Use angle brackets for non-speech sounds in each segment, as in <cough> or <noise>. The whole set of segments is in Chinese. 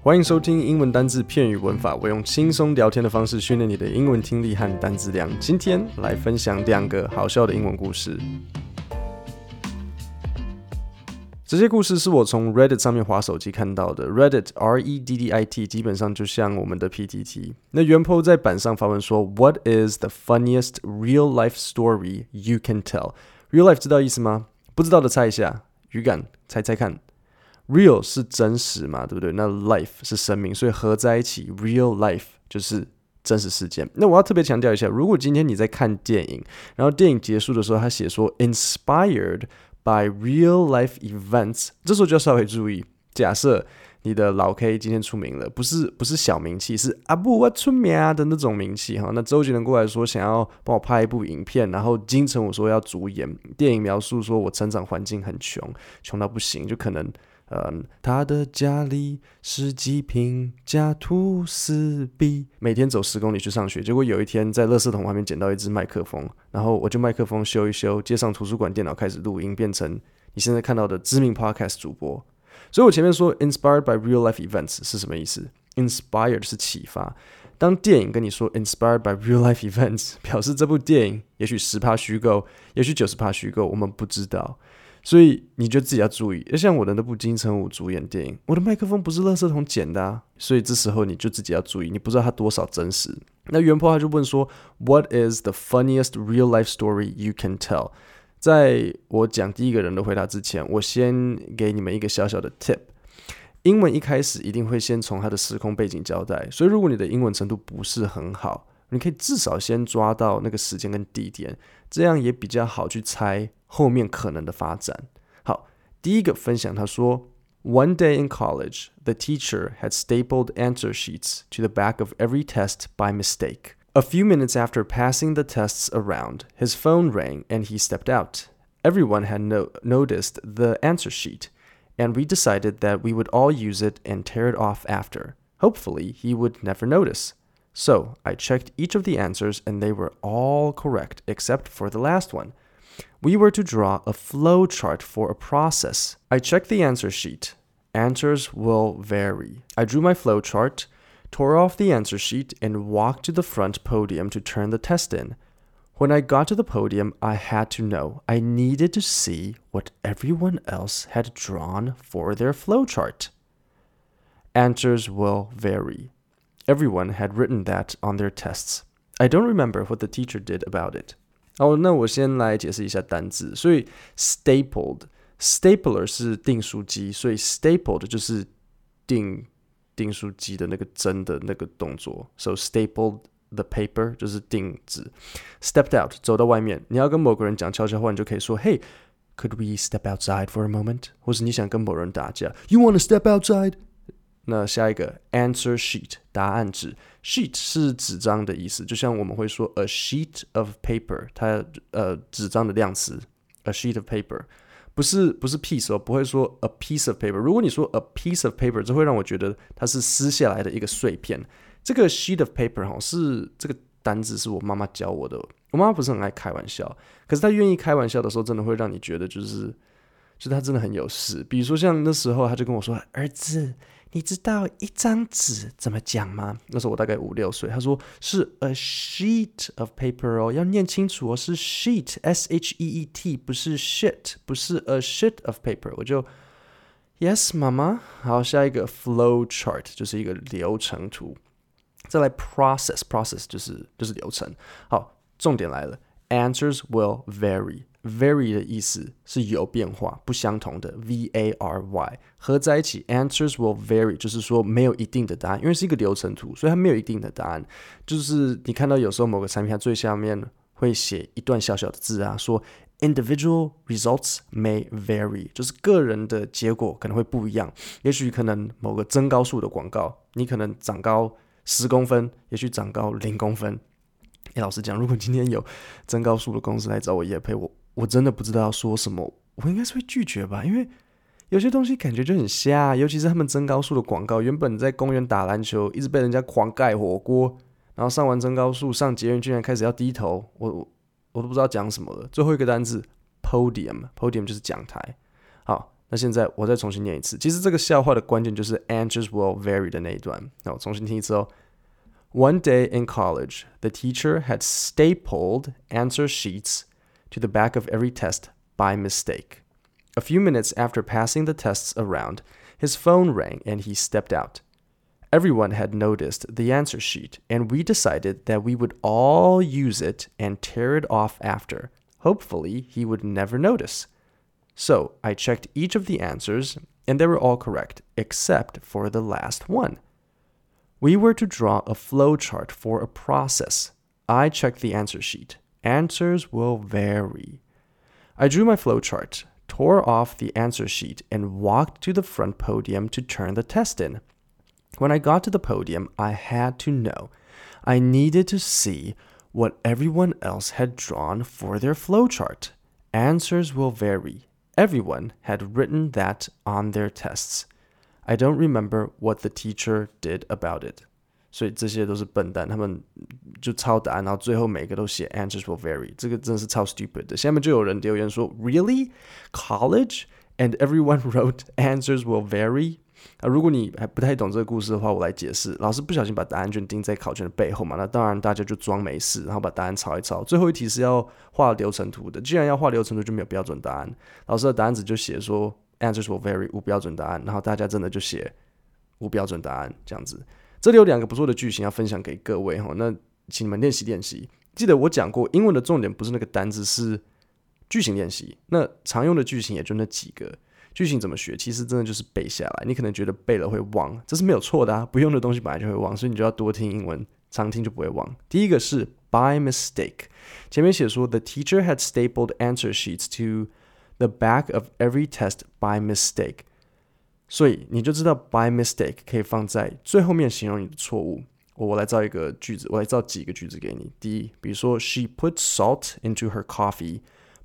欢迎收听英文单字、片语、文法，我用轻松聊天的方式训练你的英文听力和单字量。今天来分享两个好笑的英文故事。这些故事是我从 Reddit 上面滑手机看到的。Reddit R E D D I T 基本上就像我们的 PTT。那原 po 在板上发文说：“What is the funniest real life story you can tell？” Real life 知道意思吗？不知道的猜一下，语感猜猜看。Real 是真实嘛，对不对？那 life 是生命，所以合在一起，real life 就是真实事件。那我要特别强调一下，如果今天你在看电影，然后电影结束的时候，他写说 inspired by real life events，这时候就要稍微注意。假设你的老 K 今天出名了，不是不是小名气，是阿布我出名的那种名气哈。那周杰伦过来说想要帮我拍一部影片，然后金城武说要主演电影，描述说我成长环境很穷，穷到不行，就可能。嗯，他的家里十几坪家徒四壁，每天走十公里去上学。结果有一天在垃圾桶外面捡到一支麦克风，然后我就麦克风修一修，接上图书馆电脑开始录音，变成你现在看到的知名 podcast 主播。所以我前面说 inspired by real life events 是什么意思？inspired 是启发。当电影跟你说 inspired by real life events，表示这部电影也许十趴虚构，也许九十趴虚构，我们不知道。所以你就自己要注意，像我的那部金城武主演电影，我的麦克风不是垃圾桶捡的啊，所以这时候你就自己要注意，你不知道它多少真实。那原坡他就问说，What is the funniest real life story you can tell？在我讲第一个人的回答之前，我先给你们一个小小的 tip。英文一开始一定会先从它的时空背景交代，所以如果你的英文程度不是很好，你可以至少先抓到那个时间跟地点，这样也比较好去猜后面可能的发展。好，第一个分享，他说：One day in college, the teacher had stapled answer sheets to the back of every test by mistake. A few minutes after passing the tests around, his phone rang and he stepped out. Everyone had no noticed the answer sheet, and we decided that we would all use it and tear it off after. Hopefully, he would never notice. So I checked each of the answers and they were all correct except for the last one. We were to draw a flow chart for a process. I checked the answer sheet. Answers will vary. I drew my flow chart, tore off the answer sheet, and walked to the front podium to turn the test in. When I got to the podium, I had to know. I needed to see what everyone else had drawn for their flow chart. Answers will vary. Everyone had written that on their tests. I don't remember what the teacher did about it. 哦，那我先来解释一下单字。所以，stapled，stapler 是订书机，所以 stapled 就是订订书机的那个针的那个动作。So stapled the paper 就是订纸。Stepped out 走到外面，你要跟某个人讲悄悄话，你就可以说：“Hey, could we step outside for a moment？” 或是你想跟某人打架，“You wanna step outside？” 那下一个 answer sheet 答案纸，sheet 是纸张的意思，就像我们会说 a sheet of paper，它呃纸张的量词 a sheet of paper，不是不是 piece 哦，不会说 a piece of paper。如果你说 a piece of paper，这会让我觉得它是撕下来的一个碎片。这个 sheet of paper 哈是这个单字是我妈妈教我的，我妈妈不是很爱开玩笑，可是她愿意开玩笑的时候，真的会让你觉得就是，就她真的很有事。比如说像那时候，她就跟我说，儿子。你知道一张纸怎么讲吗？那时候我大概五六岁。他说是 a sheet of paper 哦，要念清楚哦，是 sheet，s h e e t，不是 shit，不是 a sheet of paper。我就 yes，妈妈。好，下一个 flow chart 就是一个流程图。再来 process，process 就是就是流程。好，重点来了，answers will vary。Vary 的意思是有变化、不相同的，V A R Y 合在一起，Answers will vary，就是说没有一定的答案，因为是一个流程图，所以它没有一定的答案。就是你看到有时候某个产品它最下面会写一段小小的字啊，说 Individual results may vary，就是个人的结果可能会不一样。也许可能某个增高术的广告，你可能长高十公分，也许长高零公分。诶，老实讲，如果今天有增高术的公司来找我也配我。我真的不知道要说什么，我应该是会拒绝吧，因为有些东西感觉就很瞎，尤其是他们增高术的广告。原本在公园打篮球，一直被人家狂盖火锅，然后上完增高术上捷运居然开始要低头，我我都不知道讲什么了。最后一个单字 podium，podium 就是讲台。好，那现在我再重新念一次。其实这个笑话的关键就是 answers will vary 的那一段。那我重新听一次哦。One day in college, the teacher had stapled answer sheets to the back of every test by mistake. A few minutes after passing the tests around, his phone rang and he stepped out. Everyone had noticed the answer sheet, and we decided that we would all use it and tear it off after. Hopefully, he would never notice. So I checked each of the answers, and they were all correct, except for the last one. We were to draw a flowchart for a process. I checked the answer sheet. Answers will vary. I drew my flowchart, tore off the answer sheet, and walked to the front podium to turn the test in. When I got to the podium, I had to know. I needed to see what everyone else had drawn for their flowchart. Answers will vary. Everyone had written that on their tests. I don't remember what the teacher did about it. 所以这些都是笨蛋，他们就抄答案，然后最后每个都写 answers will vary。这个真的是超 stupid 的。下面就有人留言说，Really? College? And everyone <laughs> wrote answers will vary? 啊，如果你还不太懂这个故事的话，我来解释。老师不小心把答案卷钉在考卷的背后嘛，那当然大家就装没事，然后把答案抄一抄。最后一题是要画流程图的，既然要画流程图，就没有标准答案。老师的答案纸就写说 answers will vary，无标准答案。然后大家真的就写无标准答案这样子。这里有两个不错的句型要分享给各位哈，那请你们练习练习。记得我讲过，英文的重点不是那个单字，是句型练习。那常用的句型也就那几个。句型怎么学？其实真的就是背下来。你可能觉得背了会忘，这是没有错的啊。不用的东西本来就会忘，所以你就要多听英文，常听就不会忘。第一个是 by mistake，前面写说 the teacher had stapled answer sheets to the back of every test by mistake，所以你就知道 by mistake 可以放在最后面形容你的错误。我我来造一个句子，我来造几个句子给你。第一，比如说 she put salt into her coffee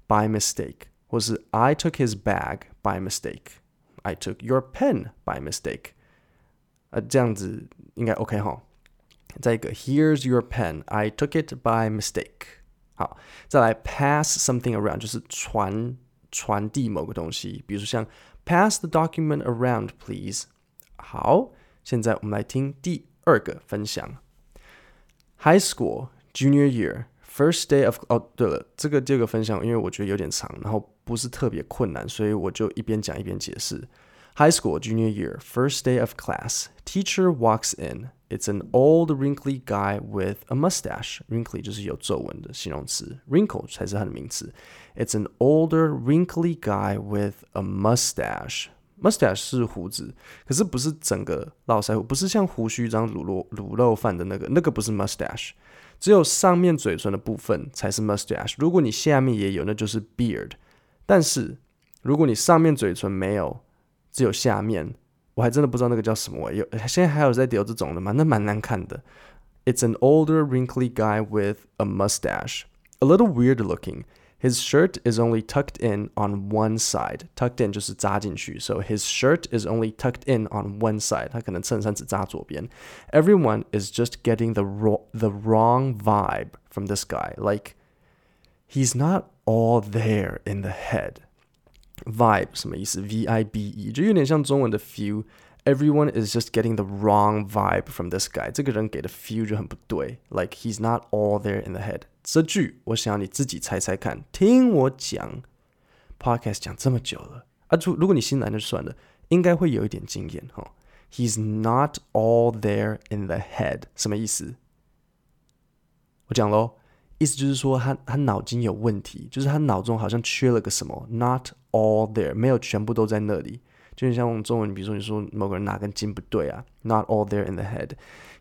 by mistake。或是 I took his bag by mistake. I took your pen by mistake. 呃，这样子应该 OK 哈。再一个，Here's your pen. I took it by mistake. 好，再来 pass something around 就是传 传递某个东西，比如说像 pass the document around, please. 好，现在我们来听第二个分享。High school junior year. First day of 哦，对了，这个这个分享，因为我觉得有点长，然后不是特别困难，所以我就一边讲一边解释。High school junior year, first day of class. Teacher walks in. It's an old wrinkly guy with a mustache. Wrinkly 就是有皱纹的形容词，wrinkle 才是它的名词。It's an older wrinkly guy with a mustache. Mustache 是胡子，可是不是整个络腮胡，不是像胡须张卤肉卤肉饭的那个，那个不是 mustache。只有上面嘴唇的部分才是 mustache，如果你下面也有，那就是 beard。但是如果你上面嘴唇没有，只有下面， 我还真的不知道那个叫什么。有现在还有在留这种的吗？那蛮难看的。It's an older wrinkly guy with a mustache, a little weird looking. His shirt is only tucked in on one side. Tucked in 就是扎进去，so his shirt is only tucked in on one side。他可能衬衫只扎左边。Everyone is just getting the ro the wrong vibe from this guy. Like he's not all there in the head. Vibe 什么意思？V I B E 就有点像中文的 feel。Everyone is just getting the wrong vibe from this guy。这个人给的 feel 就很不对。Like he's not all there in the head。这句我想要你自己猜猜看，听我讲，Podcast 讲这么久了啊，如如果你新来那就算了，应该会有一点经验哈。He's not all there in the head，什么意思？我讲喽， 意思就是说他他脑筋有问题，就是他脑中好像缺了个什么，not all there，没有全部都在那里。就像我们中文，比如说你说某个人哪根筋不对啊，not all there in the head。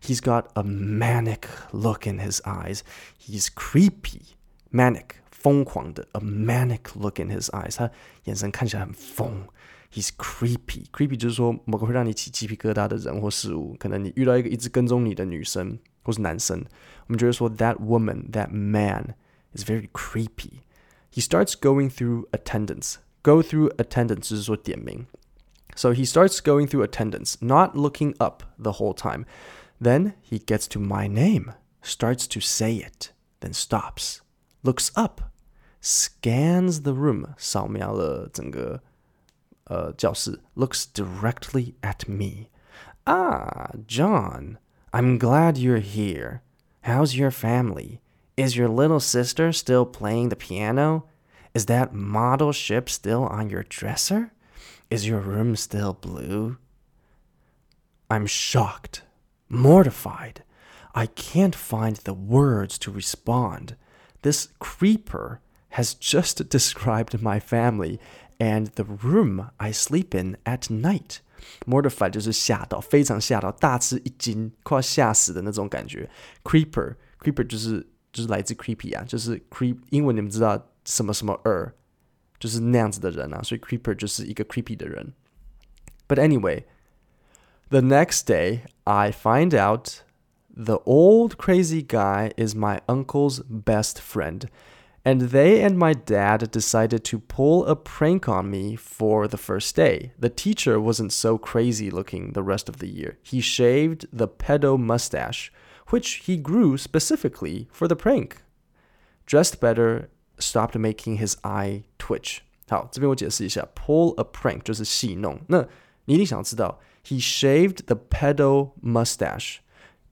He's got a manic look in his eyes. He's creepy, manic，疯狂的，a manic look in his eyes。他眼神看起来很疯。He's creepy, creepy 就是说某个会让你起鸡皮疙瘩的人或事物。可能你遇到一个一直跟踪你的女生或是男生，我们觉得说 that woman, that man is very creepy. He starts going through attendance. Go through attendance 就是说点名。So he starts going through attendance, not looking up the whole time. Then he gets to my name, starts to say it, then stops, looks up, scans the room, 扫描了整个 呃教室，looks directly at me. Ah, John, I'm glad you're here. How's your family? Is your little sister still playing the piano? Is that model ship still on your dresser? Is your room still blue? I'm shocked, mortified. I can't find the words to respond. This creeper has just <laughs> described my family and the room I sleep in at night. Mortified 就是吓到，非常吓到，大吃一惊，快要吓死的那种感觉。Creeper，creeper 就是就是来自 creepy 啊，就是 creep 英文你们知道什么什么 er，就是那样子的人啊，所以 creeper 就是一个 creepy 的人。But anyway, the next day I find out the old crazy guy is my uncle's best friend. And they and my dad decided to pull a prank on me for the first day. The teacher wasn't so crazy looking the rest of the year. He shaved the pedo mustache, which he grew specifically for the prank. Dressed better, stopped making his eye twitch. 好，这边我解释一下，pull a prank 就是戏弄。那你一定想知道，he shaved the pedo mustache。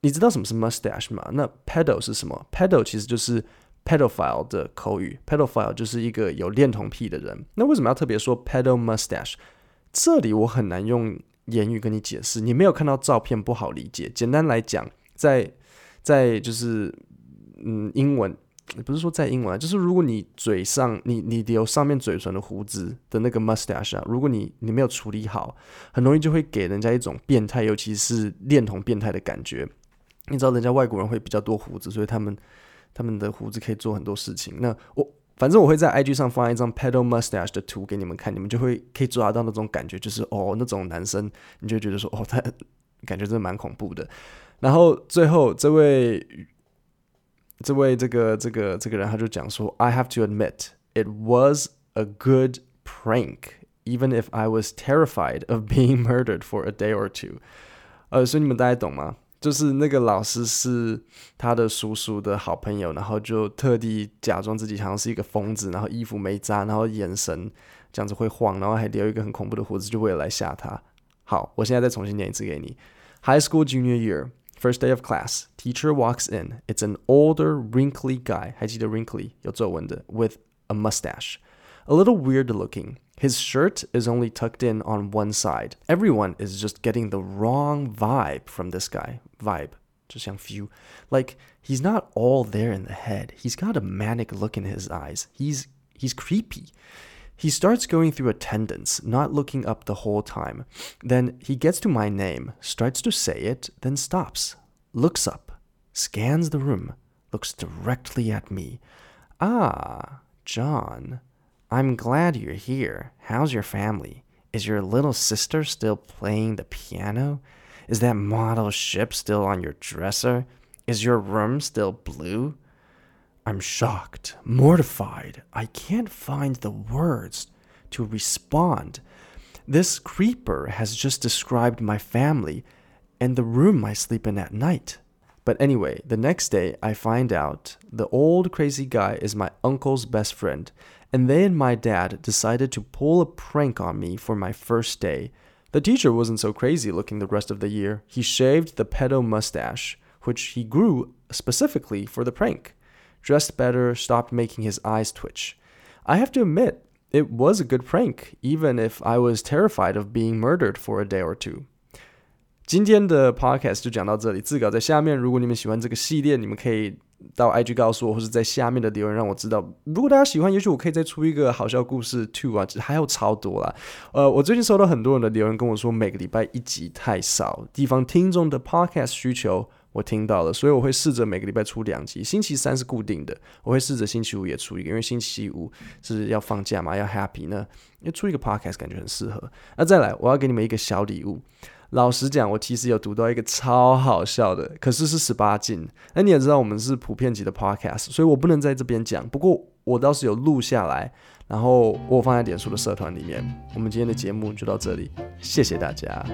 你知道什么是 mustache 吗？那 pedo 是什么？pedo 其实就是 pedophile 的口语，pedophile 就是一个有恋童癖的人。那为什么要特别说 pedo mustache？这里我很难用言语跟你解释，你没有看到照片不好理解。简单来讲，在在就是嗯，英文不是说在英文啊，就是如果你嘴上你你留上面嘴唇的胡子的那个 mustache 啊，如果你你没有处理好，很容易就会给人家一种变态，尤其是恋童变态的感觉。你知道人家外国人会比较多胡子，所以他们。他们的胡子可以做很多事情。那我反正我会在 IG 上放一张 pedo mustache 的图给你们看，你们就会可以抓到那种感觉，就是哦，那种男生，你就觉得说哦，<laughs> 他感觉真的蛮恐怖的。然后最后这位这位这个这个这个人他就讲说，I have to admit it was a good prank, even if I was terrified of being <laughs> murdered for a day or two。呃，所以你们大家懂吗？就是那个老师是他的叔叔的好朋友，然后就特地假装自己好像是一个疯子，然后衣服没扎，然后眼神这样子会晃，然后还留一个很恐怖的胡子，就为了来吓他。好，我现在再重新念一次给你。High school junior year, first day of class, teacher walks in. It's an older, wrinkly guy. 还记得 wrinkly 有皱纹的，with a mustache, a little weird looking. His shirt is only tucked in on one side. Everyone is just getting the wrong vibe from this guy vibe, 就像 feel. Like he's not all there in the head. He's got a manic look in his eyes. He's he's creepy. He starts going through attendance, not looking up the whole time. Then he gets to my name, starts to say it, then stops, looks up, scans the room, looks directly at me. Ah, John. I'm glad you're here. How's your family? Is your little sister still playing the piano? Is that model ship still on your dresser? Is your room still blue? I'm shocked, mortified. I can't find the words to respond. This creeper has just described my family and the room I sleep in at night. But anyway, the next day I find out the old crazy guy is my uncle's best friend, and they and my dad decided to pull a prank on me for my first day. The teacher wasn't so crazy looking the rest of the year. He shaved the pedo mustache, which he grew specifically for the prank. Dressed better, stopped making his eyes twitch. I have to admit, it was a good prank, even if I was terrified of being murdered for a day or two. 今天的 podcast 就讲到这里，字稿在下面。如果你们喜欢这个系列，你们可以。到 IG 告诉我，或者在下面的留言让我知道。如果大家喜欢，也许我可以再出一个好笑故事 two 啊，还有超多啦。呃，我最近收到很多人的留言跟我说，每个礼拜一集太少，地方听众的 podcast 需求我听到了，所以我会试着每个礼拜出两集。星期三是固定的，我会试着星期五也出一个，因为星期五是要放假嘛，要 happy 呢，因为出一个 podcast 感觉很适合。那再来，我要给你们一个小礼物。老实讲，我其实有读到一个超好笑的，可是是十八禁。那你也知道，我们是普遍级的 podcast，所以我不能在这边讲。不过我倒是有录下来，然后我放在脸书的社团里面。我们今天的节目就到这里，谢谢大家。